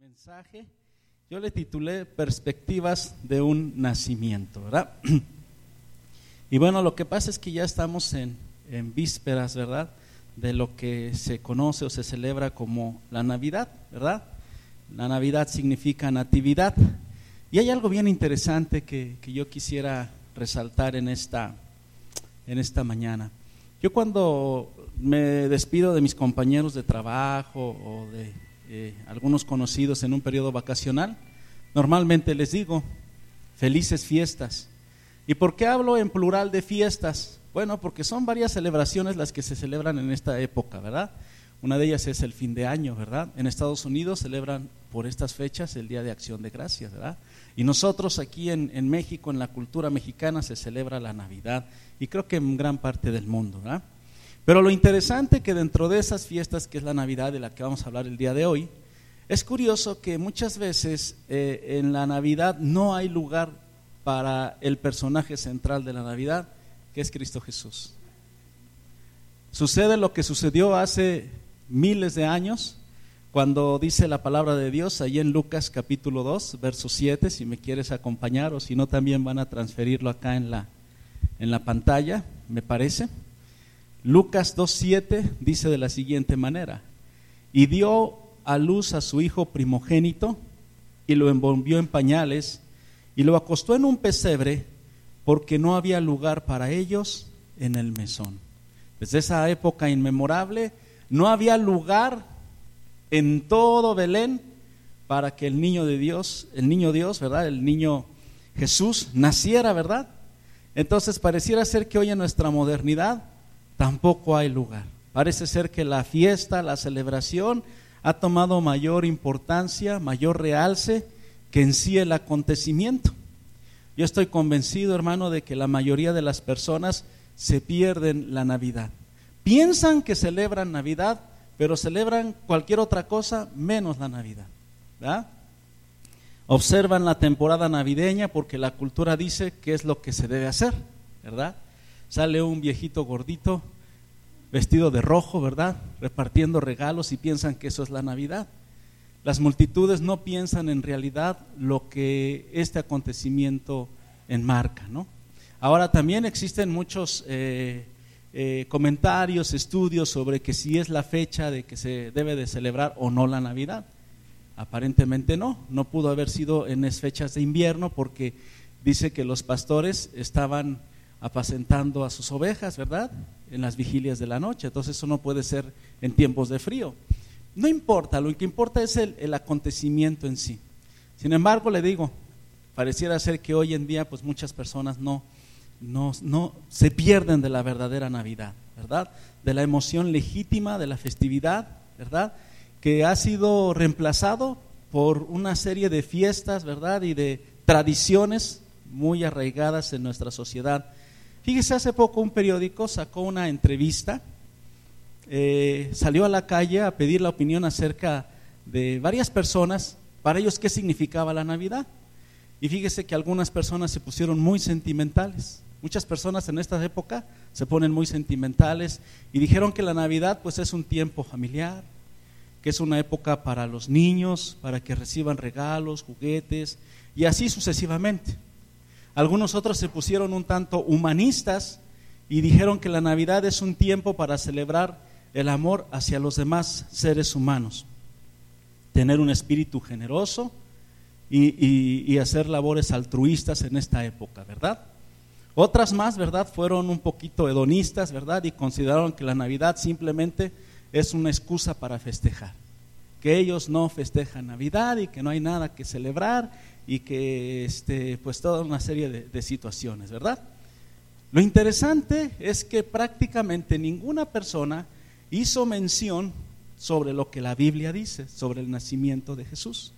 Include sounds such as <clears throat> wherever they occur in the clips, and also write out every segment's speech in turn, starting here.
mensaje, yo le titulé Perspectivas de un nacimiento, ¿verdad? <clears throat> Y bueno, lo que pasa es que ya estamos en, en vísperas, ¿verdad? De lo que se conoce o se celebra como la Navidad, ¿verdad? La Navidad significa natividad. Y hay algo bien interesante que, que yo quisiera resaltar en esta, en esta mañana. Yo cuando me despido de mis compañeros de trabajo o de eh, algunos conocidos en un periodo vacacional, normalmente les digo, felices fiestas. ¿Y por qué hablo en plural de fiestas? Bueno, porque son varias celebraciones las que se celebran en esta época, ¿verdad? Una de ellas es el fin de año, ¿verdad? En Estados Unidos celebran por estas fechas el Día de Acción de Gracias, ¿verdad? Y nosotros aquí en, en México, en la cultura mexicana, se celebra la Navidad y creo que en gran parte del mundo, ¿verdad? Pero lo interesante que dentro de esas fiestas, que es la Navidad de la que vamos a hablar el día de hoy, es curioso que muchas veces eh, en la Navidad no hay lugar para el personaje central de la Navidad, que es Cristo Jesús. Sucede lo que sucedió hace miles de años, cuando dice la palabra de Dios, ahí en Lucas capítulo 2, verso 7, si me quieres acompañar o si no también van a transferirlo acá en la, en la pantalla, me parece. Lucas 2.7 dice de la siguiente manera, y dio a luz a su hijo primogénito y lo envolvió en pañales y lo acostó en un pesebre porque no había lugar para ellos en el mesón. Desde esa época inmemorable no había lugar en todo Belén para que el niño de Dios, el niño Dios, ¿verdad? El niño Jesús naciera, ¿verdad? Entonces pareciera ser que hoy en nuestra modernidad tampoco hay lugar. Parece ser que la fiesta, la celebración ha tomado mayor importancia, mayor realce que en sí el acontecimiento. Yo estoy convencido, hermano, de que la mayoría de las personas se pierden la Navidad. Piensan que celebran Navidad, pero celebran cualquier otra cosa menos la Navidad. ¿verdad? Observan la temporada navideña porque la cultura dice que es lo que se debe hacer, ¿verdad? Sale un viejito gordito vestido de rojo, ¿verdad? Repartiendo regalos y piensan que eso es la Navidad. Las multitudes no piensan en realidad lo que este acontecimiento enmarca, ¿no? Ahora también existen muchos eh, eh, comentarios, estudios sobre que si es la fecha de que se debe de celebrar o no la Navidad. Aparentemente no, no pudo haber sido en las fechas de invierno porque dice que los pastores estaban apacentando a sus ovejas, ¿verdad? En las vigilias de la noche. Entonces eso no puede ser en tiempos de frío. No importa, lo que importa es el, acontecimiento en sí. Sin embargo, le digo, pareciera ser que hoy en día pues muchas personas no, no, no se pierden de la verdadera Navidad, ¿verdad? De la emoción legítima de la festividad, ¿verdad? Que ha sido reemplazado por una serie de fiestas, ¿verdad? Y de tradiciones muy arraigadas en nuestra sociedad Fíjese, hace poco un periódico sacó una entrevista, eh, salió a la calle a pedir la opinión acerca de varias personas, para ellos qué significaba la Navidad. Y fíjese que algunas personas se pusieron muy sentimentales. Muchas personas en esta época se ponen muy sentimentales y dijeron que la Navidad pues es un tiempo familiar, que es una época para los niños, para que reciban regalos, juguetes y así sucesivamente. Algunos otros se pusieron un tanto humanistas y dijeron que la Navidad es un tiempo para celebrar el amor hacia los demás seres humanos, tener un espíritu generoso y, hacer labores altruistas en esta época, ¿verdad? Otras más, ¿verdad? Fueron un poquito hedonistas, ¿verdad? Y consideraron que la Navidad simplemente es una excusa para festejar. Que ellos no festejan Navidad y que no hay nada que celebrar y que este, pues toda una serie de, situaciones, ¿verdad? Lo interesante es que prácticamente ninguna persona hizo mención sobre lo que la Biblia dice, sobre el nacimiento de Jesús.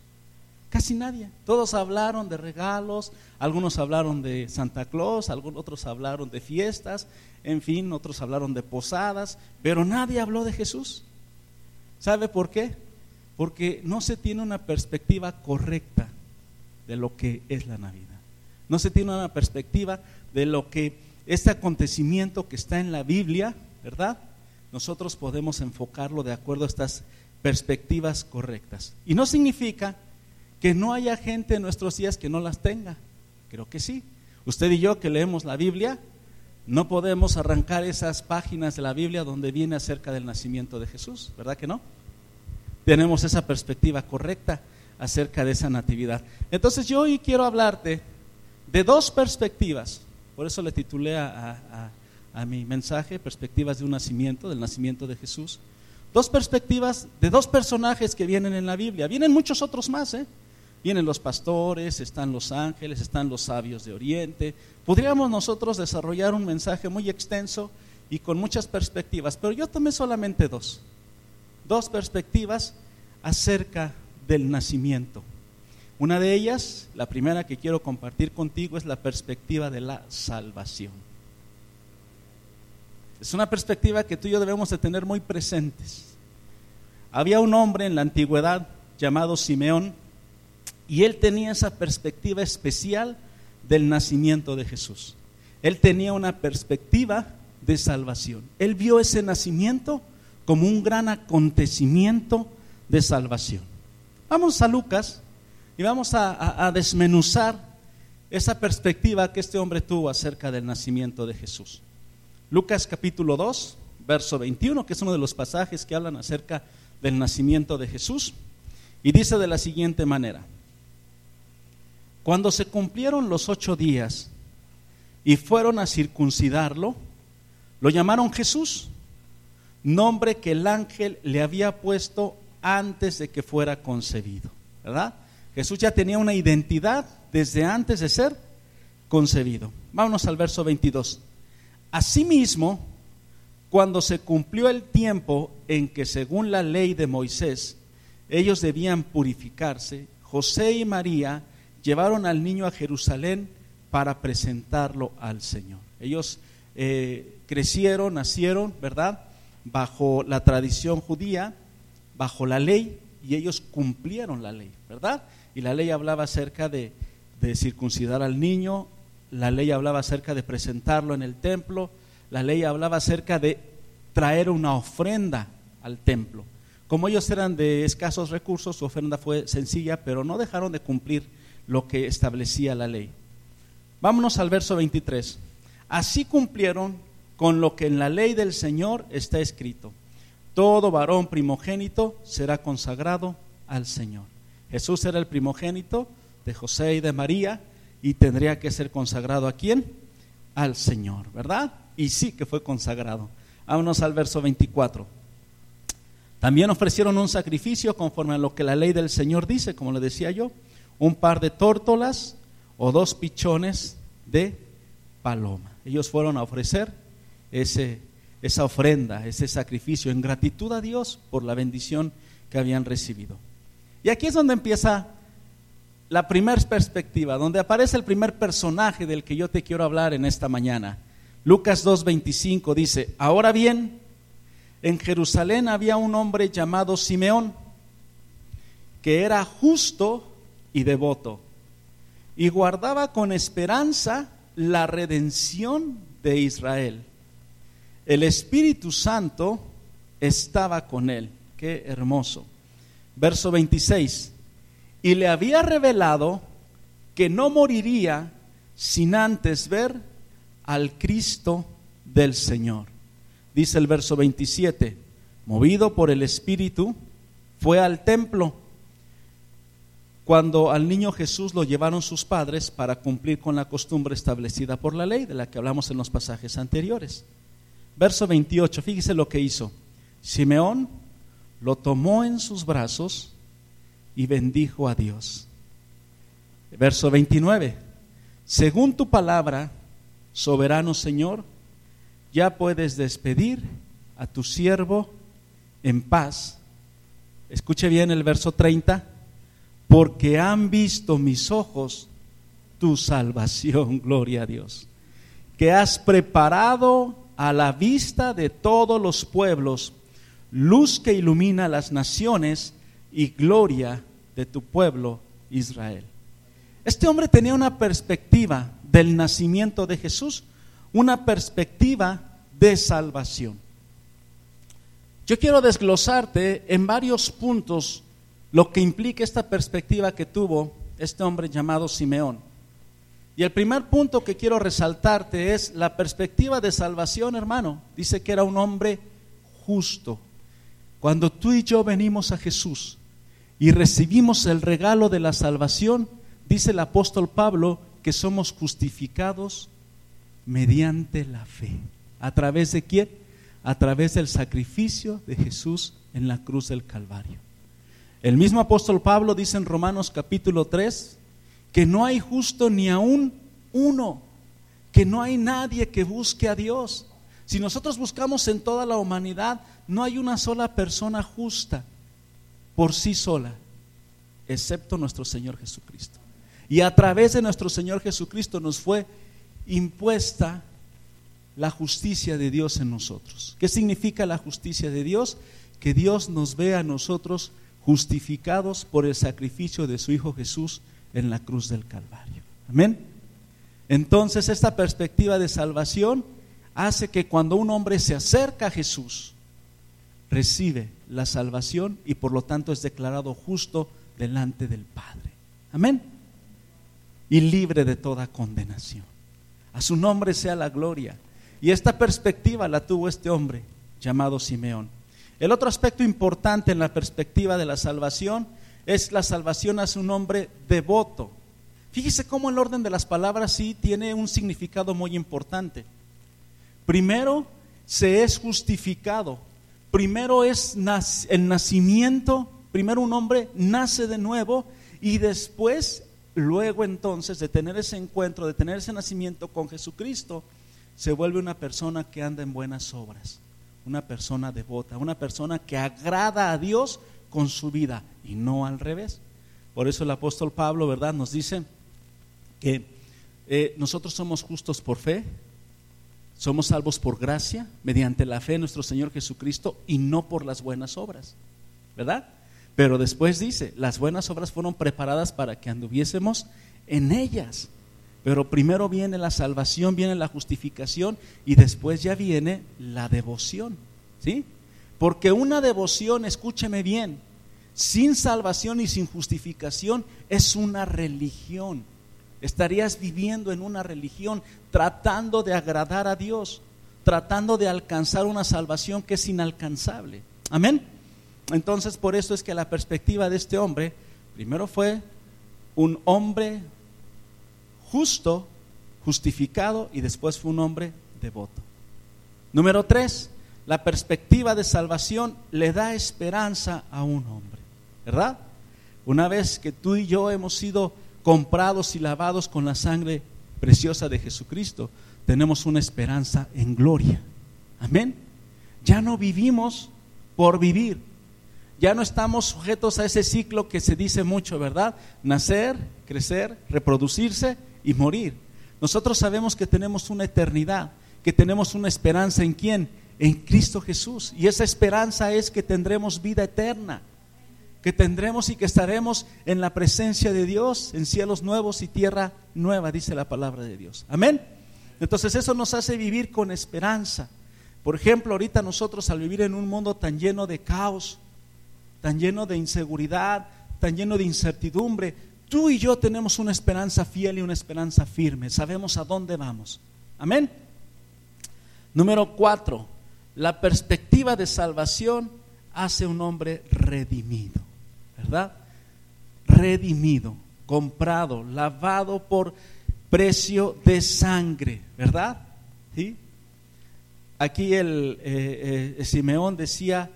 Casi nadie. Todos hablaron de regalos, algunos hablaron de Santa Claus, algunos otros hablaron de fiestas, en fin, otros hablaron de posadas, pero nadie habló de Jesús. ¿Sabe por qué? Porque no se tiene una perspectiva correcta de lo que es la Navidad. No se tiene una perspectiva de lo que este acontecimiento que está en la Biblia, ¿verdad? Nosotros podemos enfocarlo de acuerdo a estas perspectivas correctas. Y no significa que no haya gente en nuestros días que no las tenga. Creo que sí. Usted y yo que leemos la Biblia, no podemos arrancar esas páginas de la Biblia donde viene acerca del nacimiento de Jesús, ¿verdad que no? Tenemos esa perspectiva correcta acerca de esa natividad. Entonces yo hoy quiero hablarte de dos perspectivas, por eso le titulé a, a mi mensaje, Perspectivas de un nacimiento, del nacimiento de Jesús. Dos perspectivas de dos personajes que vienen en la Biblia. Vienen muchos otros más, ¿eh? Vienen los pastores, están los ángeles, están los sabios de Oriente. Podríamos nosotros desarrollar un mensaje muy extenso y con muchas perspectivas, pero yo tomé solamente dos. Dos perspectivas acerca del nacimiento. Una de ellas, la primera que quiero compartir contigo, es la perspectiva de la salvación. Es una perspectiva que tú y yo debemos de tener muy presentes. Había un hombre en la antigüedad llamado Simeón y él tenía esa perspectiva especial del nacimiento de Jesús. Él tenía una perspectiva de salvación. Él vio ese nacimiento como un gran acontecimiento de salvación. Vamos a Lucas y vamos a, desmenuzar esa perspectiva que este hombre tuvo acerca del nacimiento de Jesús. Lucas capítulo 2, verso 21, que es uno de los pasajes que hablan acerca del nacimiento de Jesús, y dice de la siguiente manera, cuando se cumplieron los ocho días y fueron a circuncidarlo, lo llamaron Jesús, nombre que el ángel le había puesto antes de que fuera concebido, ¿verdad? Jesús ya tenía una identidad desde antes de ser concebido. Vámonos al verso 22. Asimismo, cuando se cumplió el tiempo en que según la ley de Moisés ellos debían purificarse, José y María llevaron al niño a Jerusalén para presentarlo al Señor. Ellos eh, crecieron, nacieron, ¿verdad? Bajo la tradición judía, bajo la ley, y ellos cumplieron la ley, ¿verdad? Y la ley hablaba acerca de, de circuncidar al niño, la ley hablaba acerca de presentarlo en el templo, la ley hablaba acerca de traer una ofrenda al templo. Como ellos eran de escasos recursos, su ofrenda fue sencilla, pero no dejaron de cumplir lo que establecía la ley. Vámonos al verso 23. Así cumplieron con lo que en la ley del Señor está escrito. Todo varón primogénito será consagrado al Señor. Jesús era el primogénito de José y de María, y tendría que ser consagrado a quién? Al Señor, ¿verdad? Y sí que fue consagrado. Vámonos al verso 24. También ofrecieron un sacrificio conforme a lo que la ley del Señor dice, como le decía yo, un par de tórtolas o dos pichones de paloma. Ellos fueron a ofrecer ese, esa ofrenda, ese sacrificio en gratitud a Dios por la bendición que habían recibido. Y aquí es donde empieza la primera perspectiva, donde aparece el primer personaje del que yo te quiero hablar en esta mañana. Lucas 2.25 dice, ahora bien, en Jerusalén había un hombre llamado Simeón, que era justo y devoto, y guardaba con esperanza la redención de Israel. El Espíritu Santo estaba con él. Qué hermoso. Verso 26 y le había revelado que no moriría sin antes ver al Cristo del Señor. Dice el verso 27, movido por el Espíritu, fue al templo cuando al niño Jesús lo llevaron sus padres para cumplir con la costumbre establecida por la ley, de la que hablamos en los pasajes anteriores. Verso 28, fíjese lo que hizo. Simeón lo tomó en sus brazos y bendijo a Dios. Verso 29. Según tu palabra, soberano Señor, ya puedes despedir a tu siervo en paz. Escuche bien el verso 30. Porque han visto mis ojos tu salvación, <laughs> gloria a Dios, que has preparado a la vista de todos los pueblos, luz que ilumina las naciones y gloria de tu pueblo Israel. Este hombre tenía una perspectiva del nacimiento de Jesús, una perspectiva de salvación. Yo quiero desglosarte en varios puntos lo que implica esta perspectiva que tuvo este hombre llamado Simeón. Y el primer punto que quiero resaltarte es la perspectiva de salvación, hermano. Dice que era un hombre justo. Cuando tú y yo venimos a Jesús y recibimos el regalo de la salvación, dice el apóstol Pablo que somos justificados mediante la fe. ¿A través de quién? A través del sacrificio de Jesús en la cruz del Calvario. El mismo apóstol Pablo dice en Romanos capítulo 3 que no hay justo ni aún uno, que no hay nadie que busque a Dios. Si nosotros buscamos en toda la humanidad, no hay una sola persona justa por sí sola, excepto nuestro Señor Jesucristo. Y a través de nuestro Señor Jesucristo nos fue impuesta la justicia de Dios en nosotros. ¿Qué significa la justicia de Dios? Que Dios nos ve a nosotros justificados por el sacrificio de su Hijo Jesús en la cruz del Calvario. Amén. Entonces esta perspectiva de salvación hace que cuando un hombre se acerca a Jesús, recibe la salvación y por lo tanto es declarado justo delante del Padre. Amén. Y libre de toda condenación. A su nombre sea la gloria. Y esta perspectiva la tuvo este hombre llamado Simeón. El otro aspecto importante en la perspectiva de la salvación es la salvación hacia un hombre devoto. Fíjese cómo el orden de las palabras sí tiene un significado muy importante. Primero se es justificado. Primero es el nacimiento. Primero un hombre nace de nuevo y después, luego entonces de tener ese encuentro, de tener ese nacimiento con Jesucristo, se vuelve una persona que anda en buenas obras una persona devota, una persona que agrada a Dios con su vida y no al revés. Por eso el apóstol Pablo, ¿verdad?, nos dice que eh, nosotros somos justos por fe, somos salvos por gracia, mediante la fe en nuestro Señor Jesucristo y no por las buenas obras, ¿verdad? Pero después dice, las buenas obras fueron preparadas para que anduviésemos en ellas. Pero primero viene la salvación, viene la justificación y después ya viene la devoción. ¿Sí? Porque una devoción, escúcheme bien, sin salvación y sin justificación es una religión. Estarías viviendo en una religión tratando de agradar a Dios, tratando de alcanzar una salvación que es inalcanzable. Amén. Entonces, por eso es que la perspectiva de este hombre, primero fue un hombre justo, justificado y después fue un hombre devoto. Número tres, la perspectiva de salvación le da esperanza a un hombre, ¿verdad? Una vez que tú y yo hemos sido comprados y lavados con la sangre preciosa de Jesucristo, tenemos una esperanza en gloria. Amén. Ya no vivimos por vivir. Ya no estamos sujetos a ese ciclo que se dice mucho, ¿verdad? Nacer, crecer, reproducirse y morir. Nosotros sabemos que tenemos una eternidad, que tenemos una esperanza en quién? En Cristo Jesús. Y esa esperanza es que tendremos vida eterna, que tendremos y que estaremos en la presencia de Dios, en cielos nuevos y tierra nueva, dice la palabra de Dios. Amén. Entonces eso nos hace vivir con esperanza. Por ejemplo, ahorita nosotros al vivir en un mundo tan lleno de caos, tan lleno de inseguridad, tan lleno de incertidumbre, Tú y yo tenemos una esperanza fiel y una esperanza firme. Sabemos a dónde vamos. Amén. Número cuatro, la perspectiva de salvación hace un hombre redimido, ¿verdad? Redimido, comprado, lavado por precio de sangre, ¿verdad? ¿Sí? Aquí el eh, eh, Simeón decía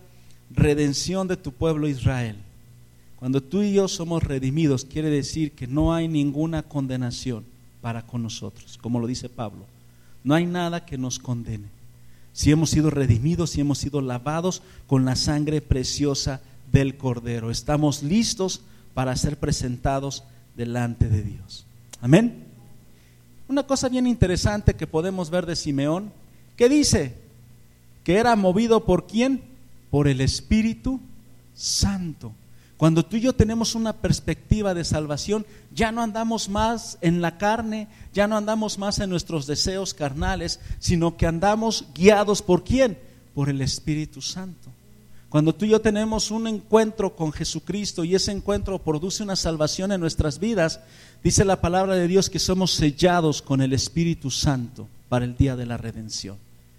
redención de tu pueblo Israel. Cuando tú y yo somos redimidos, quiere decir que no hay ninguna condenación para con nosotros, como lo dice Pablo. No hay nada que nos condene. Si hemos sido redimidos, si hemos sido lavados con la sangre preciosa del Cordero, estamos listos para ser presentados delante de Dios. Amén. Una cosa bien interesante que podemos ver de Simeón, que dice que era movido por quién? Por el Espíritu Santo. Cuando tú y yo tenemos una perspectiva de salvación, ya no andamos más en la carne, ya no andamos más en nuestros deseos carnales, sino que andamos guiados por quién? Por el Espíritu Santo. Cuando tú y yo tenemos un encuentro con Jesucristo y ese encuentro produce una salvación en nuestras vidas, dice la palabra de Dios que somos sellados con el Espíritu Santo para el día de la redención.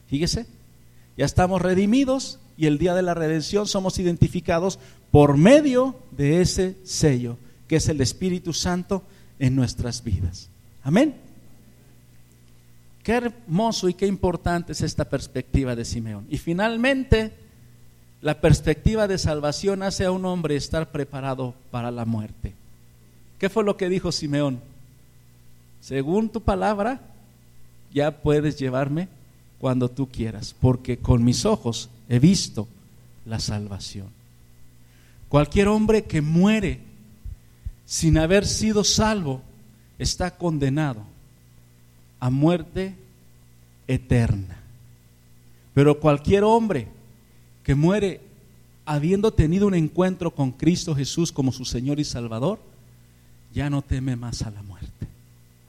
Fíjese, ya estamos redimidos y el día de la redención somos identificados por medio de ese sello, que es el Espíritu Santo en nuestras vidas. Amén. Qué hermoso y qué importante es esta perspectiva de Simeón. Y finalmente, la perspectiva de salvación hace a un hombre estar preparado para la muerte. ¿Qué fue lo que dijo Simeón? Según tu palabra, ya puedes llevarme cuando tú quieras, porque con mis ojos he visto la salvación. Cualquier hombre que muere sin haber sido salvo está condenado a muerte eterna. Pero cualquier hombre que muere habiendo tenido un encuentro con Cristo Jesús como su Señor y Salvador, ya no teme más a la muerte.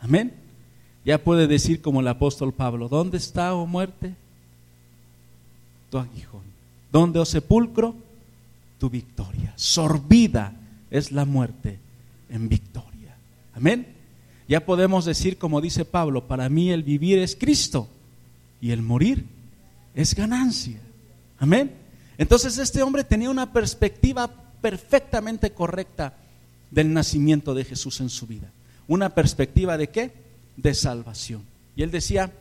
Amén. Ya puede decir como el apóstol Pablo, ¿dónde está, oh muerte? Tu aguijón. ¿Dónde, oh sepulcro? Tu victoria. Sorbida es la muerte en victoria. Amén. Ya podemos decir como dice Pablo, para mí el vivir es Cristo y el morir es ganancia. Amén. Entonces este hombre tenía una perspectiva perfectamente correcta del nacimiento de Jesús en su vida. Una perspectiva de qué? De salvación. Y él decía,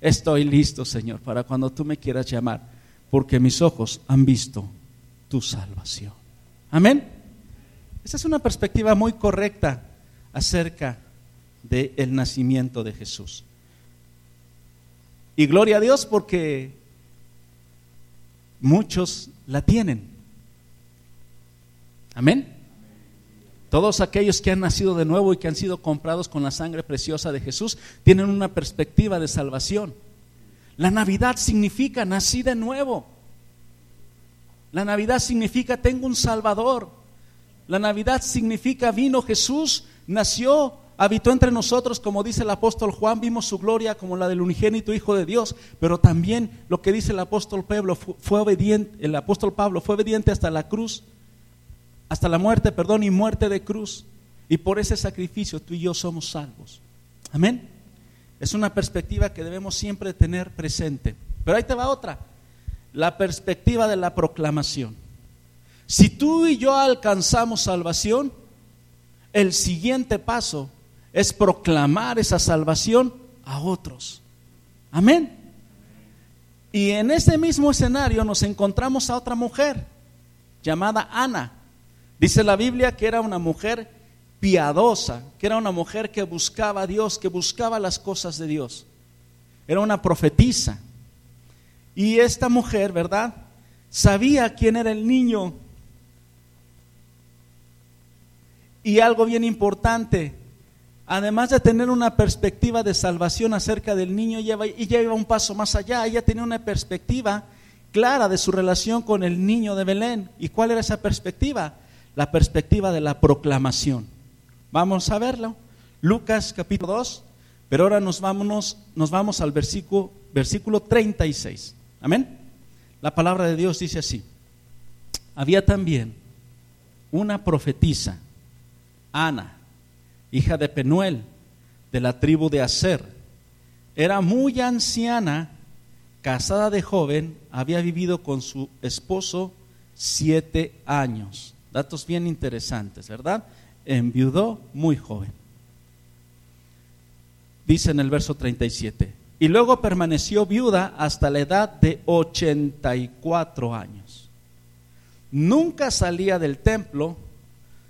estoy listo, Señor, para cuando tú me quieras llamar, porque mis ojos han visto tu salvación. Amén. Esa es una perspectiva muy correcta acerca del nacimiento de Jesús. Y gloria a Dios porque muchos la tienen. Amén. Todos aquellos que han nacido de nuevo y que han sido comprados con la sangre preciosa de Jesús tienen una perspectiva de salvación. La Navidad significa nací de nuevo. La Navidad significa tengo un Salvador. La Navidad significa vino Jesús, nació habitó entre nosotros, como dice el apóstol Juan, vimos su gloria como la del unigénito Hijo de Dios, pero también lo que dice el apóstol Pablo fue, obediente, el apóstol Pablo fue obediente hasta la cruz, hasta la muerte, perdón, y muerte de cruz. Y por ese sacrificio tú y yo somos salvos. Amén. Es una perspectiva que debemos siempre tener presente. Pero ahí te va otra, la perspectiva de la proclamación. Si tú y yo alcanzamos salvación, el siguiente paso es proclamar esa salvación a otros. Amén. Y en ese mismo escenario nos encontramos a otra mujer llamada Ana. Dice la Biblia que era una mujer piadosa, que era una mujer que buscaba a Dios, que buscaba las cosas de Dios. Era una profetisa. Y esta mujer, ¿verdad? Sabía quién era el niño. Y algo bien importante, además de tener una perspectiva de salvación acerca del niño, ella iba un paso más allá, ella tenía una perspectiva clara de su relación con el niño de Belén. ¿Y cuál era esa perspectiva? La perspectiva de la proclamación. Vamos a verlo. Lucas capítulo 2, pero ahora nos, vamos, nos vamos al versículo, versículo 36. Amén. La palabra de Dios dice así. Había también una profetisa, Ana, hija de Penuel, de la tribu de Aser. Era muy anciana, casada de joven, había vivido con su esposo siete años. Datos bien interesantes, ¿verdad? Enviudó muy joven. Dice en el verso 37, y luego permaneció viuda hasta la edad de 84 años. Nunca salía del templo,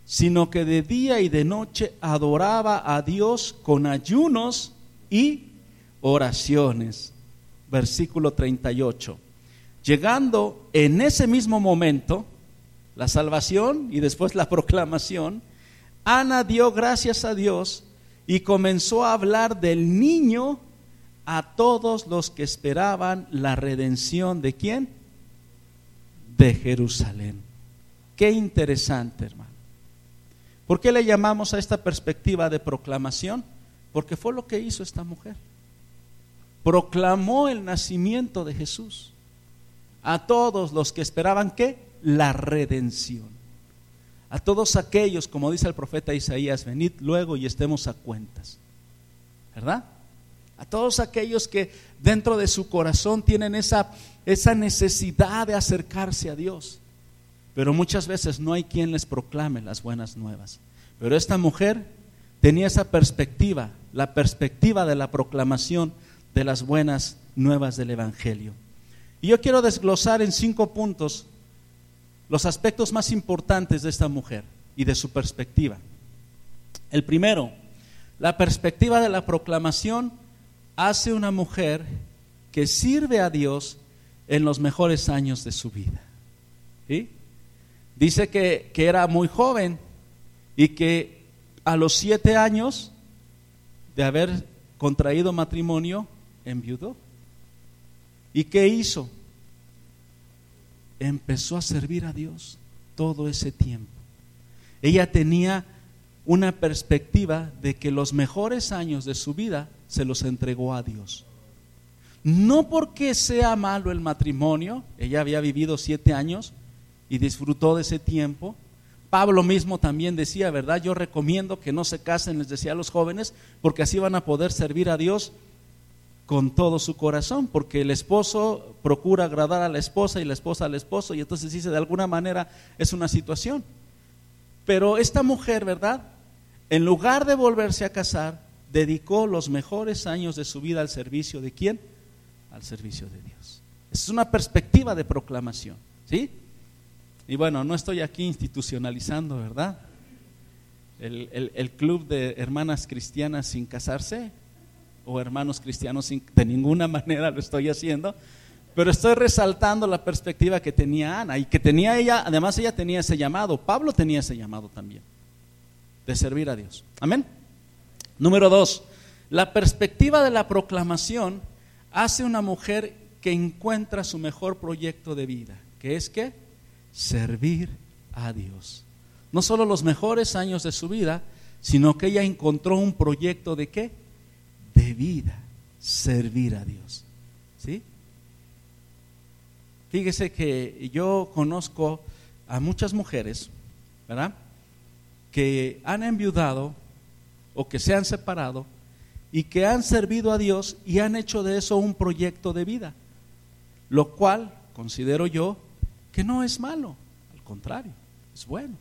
sino que de día y de noche adoraba a Dios con ayunos y oraciones. Versículo 38. Llegando en ese mismo momento, la salvación y después la proclamación, Ana dio gracias a Dios y comenzó a hablar del niño a todos los que esperaban la redención de quién? De Jerusalén. Qué interesante, hermano. ¿Por qué le llamamos a esta perspectiva de proclamación? Porque fue lo que hizo esta mujer. Proclamó el nacimiento de Jesús. a todos los que esperaban qué? La redención. A todos aquellos, como dice el profeta Isaías, venid luego y estemos a cuentas. ¿Verdad? A todos aquellos que dentro de su corazón tienen esa, esa necesidad de acercarse a Dios. Pero muchas veces no hay quien les proclame las buenas nuevas. Pero esta mujer tenía esa perspectiva, la perspectiva de la proclamación de las buenas nuevas del Evangelio. Y yo quiero desglosar en cinco puntos los aspectos más importantes de esta mujer y de su perspectiva. El primero, la perspectiva de la proclamación hace una mujer que sirve a Dios en los mejores años de su vida. Dice que, que era muy joven y que a los siete años de haber contraído matrimonio, enviudó. ¿Y qué hizo? Empezó a servir a Dios todo ese tiempo. Ella tenía una perspectiva de que los mejores años de su vida se los entregó a Dios. No porque sea malo el matrimonio, ella había vivido siete años y disfrutó de ese tiempo. Pablo mismo también decía, ¿verdad? Yo recomiendo que no se casen, les decía a los jóvenes, porque así van a poder servir a Dios con todo su corazón, porque el esposo procura agradar a la esposa y la esposa al esposo, y entonces dice, de alguna manera es una situación. Pero esta mujer, ¿verdad? En lugar de volverse a casar, dedicó los mejores años de su vida al servicio de quién? Al servicio de Dios. Es una perspectiva de proclamación, ¿sí? Y bueno, no estoy aquí institucionalizando, ¿verdad? El, el club de hermanas cristianas sin casarse, o hermanos cristianos, de ninguna <laughs> manera lo estoy haciendo, pero estoy resaltando la perspectiva que tenía Ana y que tenía ella, además ella tenía ese llamado, Pablo tenía ese llamado también, de servir a Dios. Amén. Número dos, la perspectiva de la proclamación hace una mujer que encuentra su mejor proyecto de vida, que es que servir a Dios. No solo los mejores años de su vida, sino que ella encontró un proyecto de qué? Vida, servir a Dios. ¿Sí? Fíjese que yo conozco a muchas mujeres, ¿verdad? Que han enviudado o que se han separado y que han servido a Dios y han hecho de eso un proyecto de vida, lo cual considero yo que no es malo, al contrario, es bueno,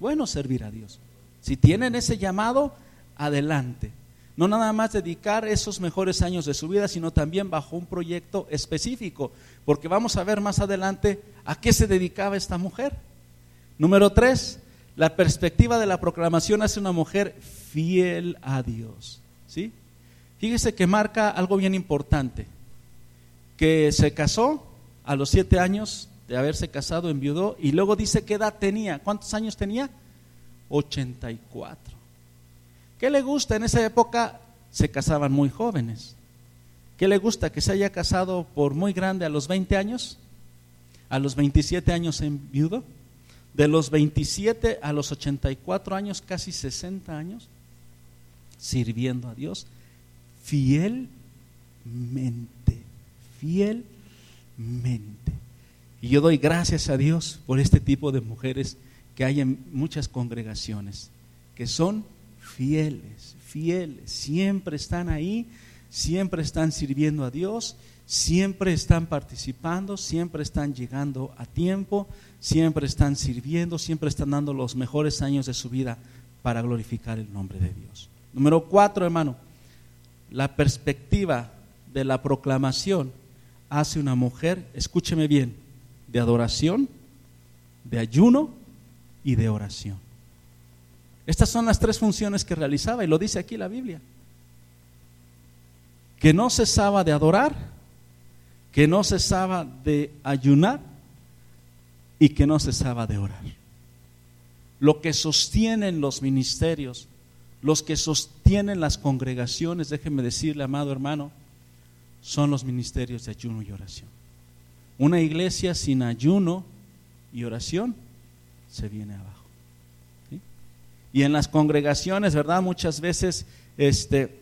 bueno servir a Dios. Si tienen ese llamado, adelante. No nada más dedicar esos mejores años de su vida, sino también bajo un proyecto específico, porque vamos a ver más adelante a qué se dedicaba esta mujer. Número tres, la perspectiva de la proclamación hace una mujer fiel a Dios. ¿sí? Fíjese que marca algo bien importante, que se casó a los siete años de haberse casado, enviudó, y luego dice qué edad tenía. ¿Cuántos años tenía? 84. ¿Qué le gusta? En esa época se casaban muy jóvenes. ¿Qué le gusta? ¿Que se haya casado por muy grande a los 20 años? ¿A los 27 años enviudó? de los 27 a los 84 años, casi 60 años, sirviendo a Dios fielmente, fielmente. Y yo doy gracias a Dios por este tipo de mujeres que hay en muchas congregaciones, que son fieles, fieles, siempre están ahí, siempre están sirviendo a Dios, siempre están participando, siempre están llegando a tiempo, siempre están sirviendo, siempre están dando los mejores años de su vida para glorificar el nombre de Dios. Número cuatro, hermano, la perspectiva de la proclamación hace una mujer, escúcheme bien, de adoración, de ayuno y de oración. Estas son las tres funciones que realizaba y lo dice aquí la Biblia. Que no cesaba de adorar, que no cesaba de ayunar y que no cesaba de orar. Lo que sostienen los ministerios, los que sostienen las congregaciones, déjeme decirle, amado hermano, son los ministerios de ayuno y oración. Una iglesia sin ayuno y oración se viene abajo. Y en las congregaciones, ¿verdad? Muchas veces este,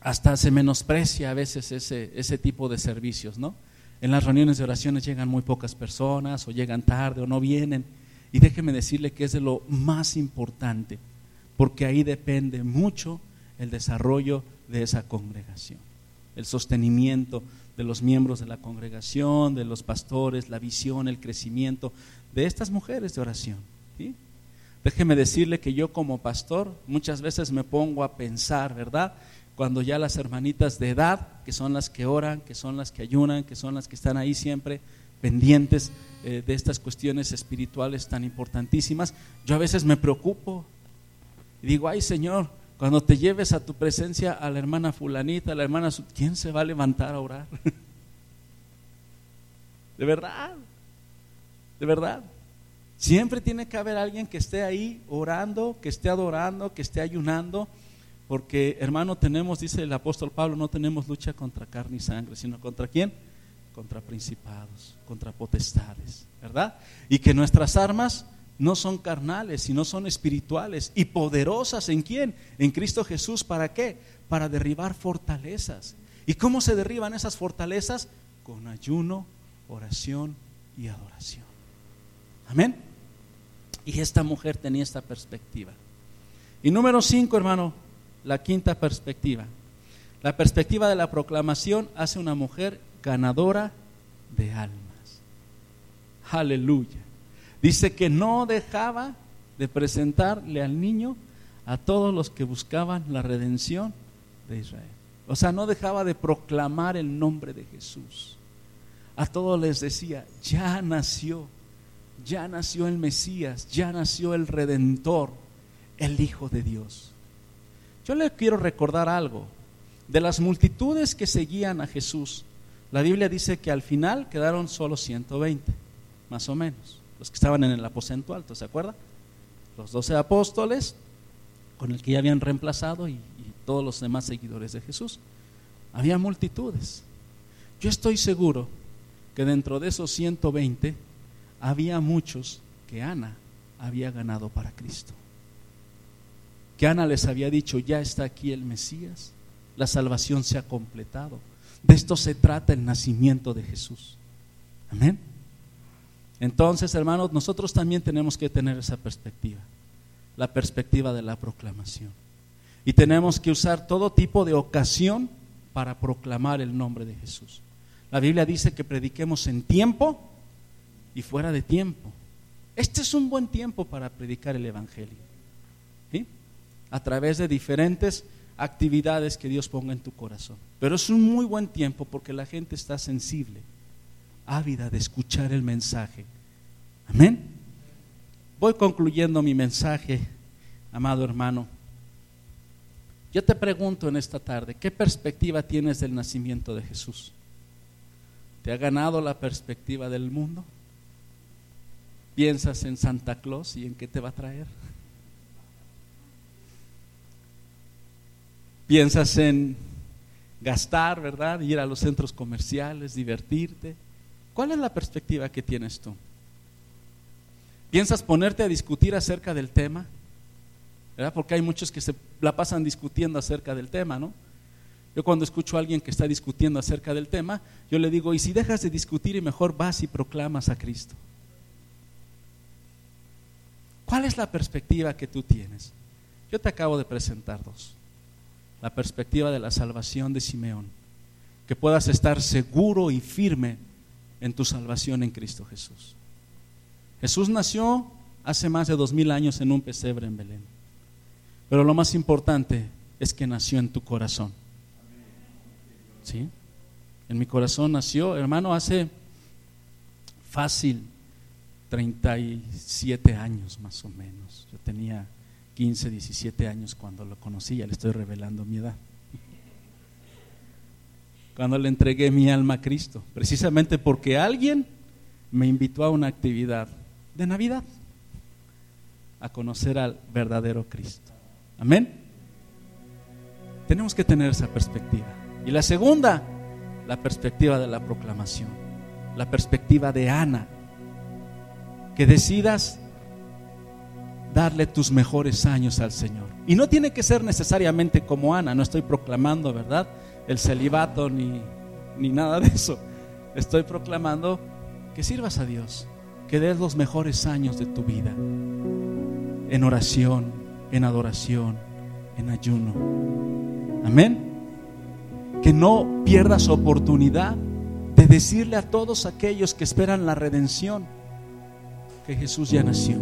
hasta se menosprecia a veces ese, ese tipo de servicios, ¿no? en las reuniones de oraciones llegan muy pocas personas o llegan tarde o no vienen. Y déjeme decirle que es de lo más importante, porque ahí depende mucho el desarrollo de esa congregación, el sostenimiento de los miembros de la congregación, de los pastores, la visión, el crecimiento de estas mujeres de oración. Déjeme decirle que yo como pastor muchas veces me pongo a pensar, ¿verdad? Cuando ya las hermanitas de edad, que son las que oran, que son las que ayunan, que son las que están ahí siempre pendientes eh, de estas cuestiones espirituales tan importantísimas, yo a veces me preocupo y digo, ay Señor, cuando te lleves a tu presencia a la hermana fulanita, a la hermana, ¿quién se va a levantar a orar? <laughs> de verdad, de verdad. Siempre tiene que haber alguien que esté ahí orando, que esté adorando, que esté ayunando, porque hermano tenemos, dice el apóstol Pablo, no tenemos lucha contra carne y sangre, sino contra quién? Contra principados, contra potestades, ¿verdad? Y que nuestras armas no son carnales, sino son espirituales y poderosas en quién? En Cristo Jesús, ¿para qué? Para derribar fortalezas. ¿Y cómo se derriban esas fortalezas? Con ayuno, oración y adoración. Amén. Y esta mujer tenía esta perspectiva. Y número cinco, hermano, la quinta perspectiva. La perspectiva de la proclamación hace una mujer ganadora de almas. Aleluya. Dice que no dejaba de presentarle al niño a todos los que buscaban la redención de Israel. O sea, no dejaba de proclamar el nombre de Jesús. A todos les decía, ya nació ya nació el Mesías, ya nació el Redentor, el Hijo de Dios. Yo le quiero recordar algo. De las multitudes que seguían a Jesús, la Biblia dice que al final quedaron solo 120, más o menos, los que estaban en el aposento alto, ¿se acuerda? Los doce apóstoles, con el que ya habían reemplazado, y, y todos los demás seguidores de Jesús. Había multitudes. Yo estoy seguro que dentro de esos 120 había muchos que Ana había ganado para Cristo. Que Ana les había dicho, ya está aquí el Mesías, la salvación se ha completado. De esto se trata el nacimiento de Jesús. Amén. Entonces, hermanos, nosotros también tenemos que tener esa perspectiva, la perspectiva de la proclamación. Y tenemos que usar todo tipo de ocasión para proclamar el nombre de Jesús. La Biblia dice que prediquemos en tiempo y fuera de tiempo. Este es un buen tiempo para predicar el Evangelio. A través de diferentes actividades que Dios ponga en tu corazón. Pero es un muy buen tiempo porque la gente está sensible, ávida de escuchar el mensaje. Amén. Voy concluyendo mi mensaje, amado hermano. Yo te pregunto en esta tarde, ¿qué perspectiva tienes del nacimiento de Jesús? ¿Te ha ganado la perspectiva del mundo? Piensas en Santa Claus y en qué te va a traer. Piensas en gastar, ¿verdad? Ir a los centros comerciales, divertirte. ¿Cuál es la perspectiva que tienes tú? ¿Piensas ponerte a discutir acerca del tema? ¿Verdad? Porque hay muchos que se la pasan discutiendo acerca del tema, ¿no? Yo cuando escucho a alguien que está discutiendo acerca del tema, yo le digo, ¿y si dejas de discutir y mejor vas y proclamas a Cristo? ¿Cuál es la perspectiva que tú tienes? Yo te acabo de presentar dos. La perspectiva de la salvación de Simeón. Que puedas estar seguro y firme en tu salvación en Cristo Jesús. Jesús nació hace más de dos mil años en un pesebre en Belén. Pero lo más importante es que nació en tu corazón. ¿Sí? En mi corazón nació, hermano, hace fácil 37 años más o menos. Yo tenía 15, 17 años cuando lo conocí, ya le estoy revelando mi edad. Cuando le entregué mi alma a Cristo, precisamente porque alguien me invitó a una actividad de Navidad, a conocer al verdadero Cristo. Amén. Tenemos que tener esa perspectiva. Y la segunda, la perspectiva de la proclamación, la perspectiva de Ana que decidas darle tus mejores años al Señor. Y no tiene que ser necesariamente como Ana, no estoy proclamando, ¿verdad? El celibato ni, ni nada de eso. Estoy proclamando que sirvas a Dios, que des los mejores años de tu vida en oración, en adoración, en ayuno. Amén. Que no pierdas oportunidad de decirle a todos aquellos que esperan la redención que Jesús ya nació,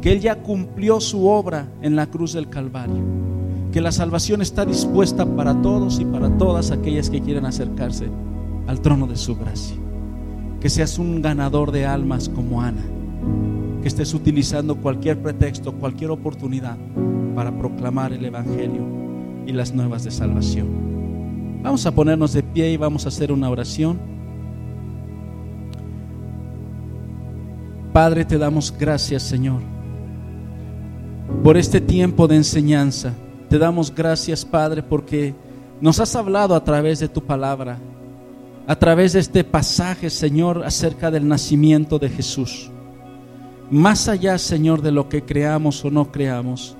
que Él ya cumplió su obra en la cruz del Calvario, que la salvación está dispuesta para todos y para todas aquellas que quieran acercarse al trono de su gracia. Que seas un ganador de almas como Ana, que estés utilizando cualquier pretexto, cualquier oportunidad para proclamar el Evangelio y las nuevas de salvación. Vamos a ponernos de pie y vamos a hacer una oración. Padre, te damos gracias, Señor, por este tiempo de enseñanza. Te damos gracias, Padre, porque nos has hablado a través de tu palabra, a través de este pasaje, Señor, acerca del nacimiento de Jesús. Más allá, Señor, de lo que creamos o no creamos,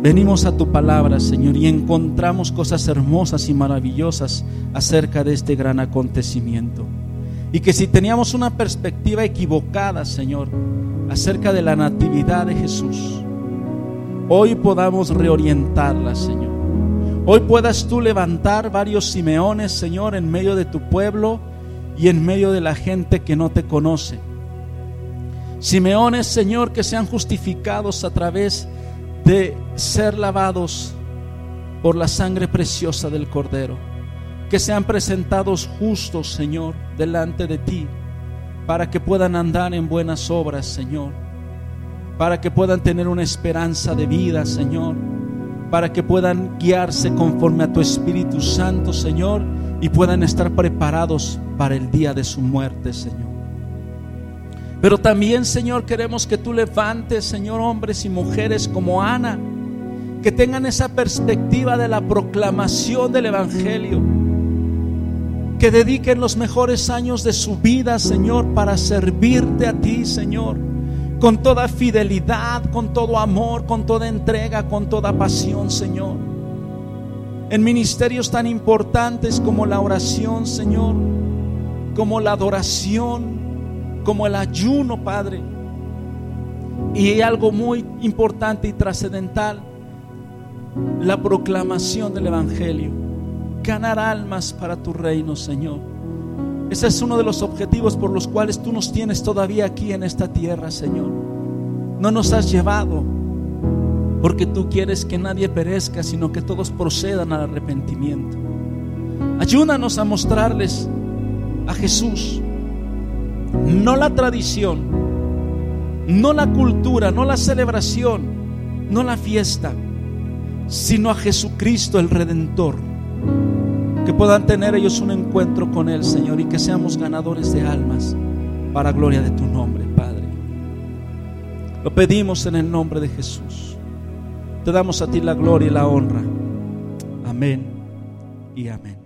Venimos a tu palabra, Señor, y encontramos cosas hermosas y maravillosas acerca de este gran acontecimiento. Y que si teníamos una perspectiva equivocada, Señor, acerca de la natividad de Jesús, hoy podamos reorientarla, Señor. Hoy puedas tú levantar varios Simeones, Señor, en medio de tu pueblo y en medio de la gente que no te conoce. Simeones, Señor, que sean justificados a través de ser lavados por la sangre preciosa del Cordero. Que sean presentados justos, Señor, delante de ti, para que puedan andar en buenas obras, Señor. Para que puedan tener una esperanza de vida, Señor. Para que puedan guiarse conforme a tu Espíritu Santo, Señor, y puedan estar preparados para el día de su muerte, Señor. Pero también, Señor, queremos que tú levantes, Señor, hombres y mujeres como Ana, que tengan esa perspectiva de la proclamación del Evangelio, que dediquen los mejores años de su vida, Señor, para servirte a ti, Señor, con toda fidelidad, con todo amor, con toda entrega, con toda pasión, Señor. En ministerios tan importantes como la oración, Señor, como la adoración, como el ayuno, Padre. Y algo muy importante y trascendental, la proclamación del Evangelio, ganar almas para tu reino, Señor. Ese es uno de los objetivos por los cuales tú nos tienes todavía aquí en esta tierra, Señor. No nos has llevado porque tú quieres que nadie perezca, sino que todos procedan al arrepentimiento. Ayúdanos a mostrarles a Jesús no la tradición, no la cultura, no la celebración, no la fiesta, sino a Jesucristo el Redentor. Que puedan tener ellos un encuentro con Él, Señor, y que seamos ganadores de almas para gloria de tu nombre, Padre. Lo pedimos en el nombre de Jesús. Te damos a ti la gloria y la honra. Amén y amén.